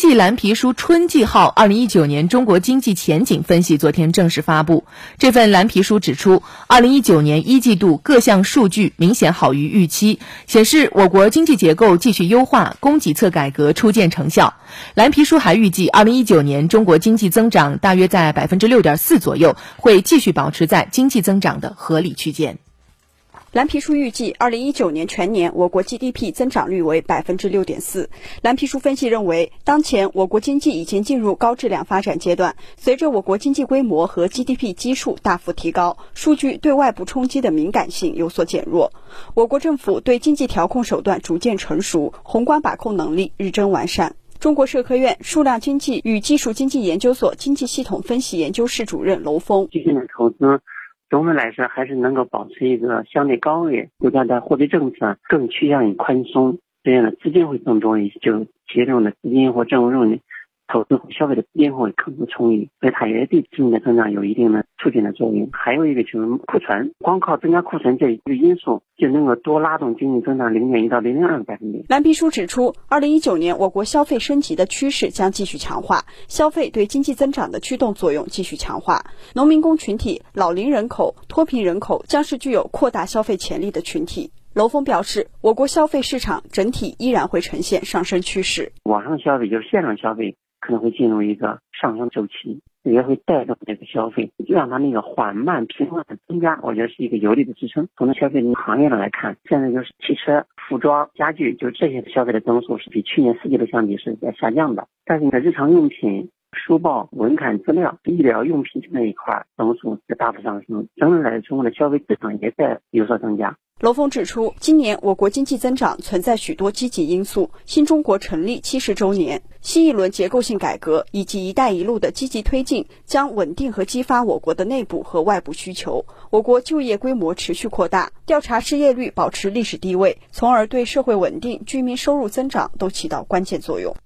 济蓝皮书春季号二零一九年中国经济前景分析昨天正式发布。这份蓝皮书指出，二零一九年一季度各项数据明显好于预期，显示我国经济结构继续优化，供给侧改革初见成效。蓝皮书还预计，二零一九年中国经济增长大约在百分之六点四左右，会继续保持在经济增长的合理区间。蓝皮书预计，二零一九年全年我国 GDP 增长率为百分之六点四。蓝皮书分析认为，当前我国经济已经进入高质量发展阶段，随着我国经济规模和 GDP 基数大幅提高，数据对外部冲击的敏感性有所减弱。我国政府对经济调控手段逐渐成熟，宏观把控能力日臻完善。中国社科院数量经济与技术经济研究所经济系统分析研究室主任娄峰：总的来说，还是能够保持一个相对高位。国家的货币政策更趋向于宽松，这样的资金会更多一些，就企业用的资金或政府用的。投资和消费的变化会更不充裕，所以它也对经济的增长有一定的促进的作用。还有一个就是库存，光靠增加库存这一个因素就能够多拉动经济增长零点一到零点二个百分点。蓝皮书指出，二零一九年我国消费升级的趋势将继续强化，消费对经济增长的驱动作用继续强化。农民工群体、老龄人口、脱贫人口将是具有扩大消费潜力的群体。楼峰表示，我国消费市场整体依然会呈现上升趋势。网上消费就是线上消费。可能会进入一个上升周期，也会带动这个消费，让它那个缓慢平稳的增加，我觉得是一个有力的支撑。从消费行业上来看，现在就是汽车、服装、家具，就这些消费的增速是比去年四季度相比是在下降的。但是你的日常用品、书报、文刊资料、医疗用品那一块增速在大幅上升，整体来说，中国的消费市场也在有所增加。娄峰指出，今年我国经济增长存在许多积极因素，新中国成立七十周年，新一轮结构性改革以及“一带一路”的积极推进，将稳定和激发我国的内部和外部需求。我国就业规模持续扩大，调查失业率保持历史低位，从而对社会稳定、居民收入增长都起到关键作用。